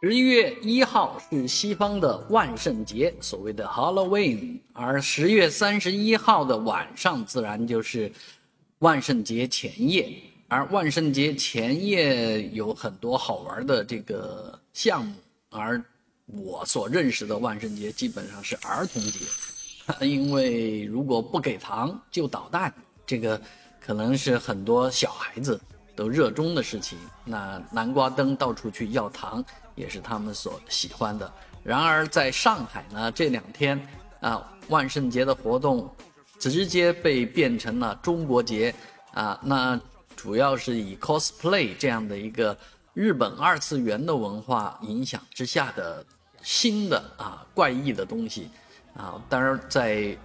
十一月一号是西方的万圣节，所谓的 Halloween，而十月三十一号的晚上自然就是万圣节前夜。而万圣节前夜有很多好玩的这个项目，而我所认识的万圣节基本上是儿童节，因为如果不给糖就捣蛋，这个可能是很多小孩子都热衷的事情。那南瓜灯到处去要糖。也是他们所喜欢的。然而，在上海呢，这两天啊，万圣节的活动直接被变成了中国节啊。那主要是以 cosplay 这样的一个日本二次元的文化影响之下的新的啊怪异的东西啊。当然，在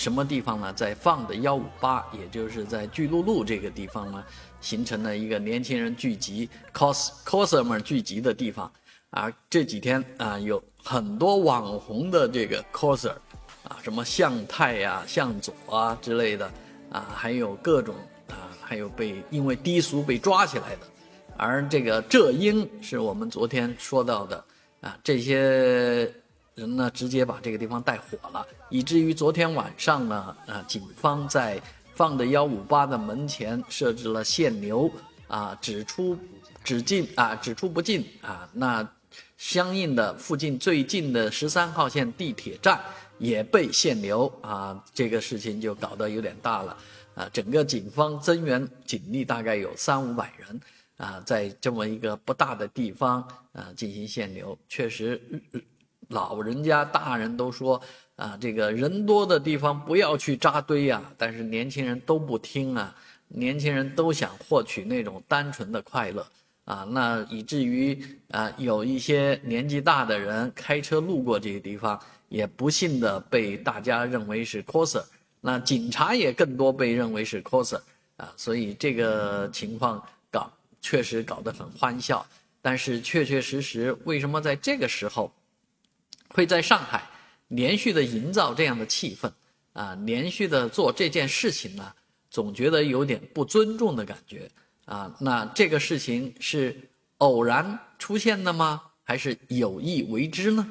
什么地方呢？在放的幺五八，也就是在巨鹿路这个地方呢，形成了一个年轻人聚集 cos coser 们聚集的地方。啊，这几天啊，有很多网红的这个 coser，啊，什么向太呀、向佐啊之类的，啊，还有各种啊，还有被因为低俗被抓起来的，而这个浙英是我们昨天说到的，啊，这些人呢，直接把这个地方带火了，以至于昨天晚上呢，啊，警方在放的幺五八的门前设置了限流，啊，只出只进啊，只出不进啊，那。相应的，附近最近的十三号线地铁站也被限流啊，这个事情就搞得有点大了啊。整个警方增援警力大概有三五百人啊，在这么一个不大的地方啊进行限流，确实，老人家大人都说啊，这个人多的地方不要去扎堆呀，但是年轻人都不听啊，年轻人都想获取那种单纯的快乐。啊，那以至于啊，有一些年纪大的人开车路过这个地方，也不幸的被大家认为是 coser，那警察也更多被认为是 coser，啊，所以这个情况搞确实搞得很欢笑。但是确确实实，为什么在这个时候会在上海连续的营造这样的气氛啊，连续的做这件事情呢？总觉得有点不尊重的感觉。啊，那这个事情是偶然出现的吗？还是有意为之呢？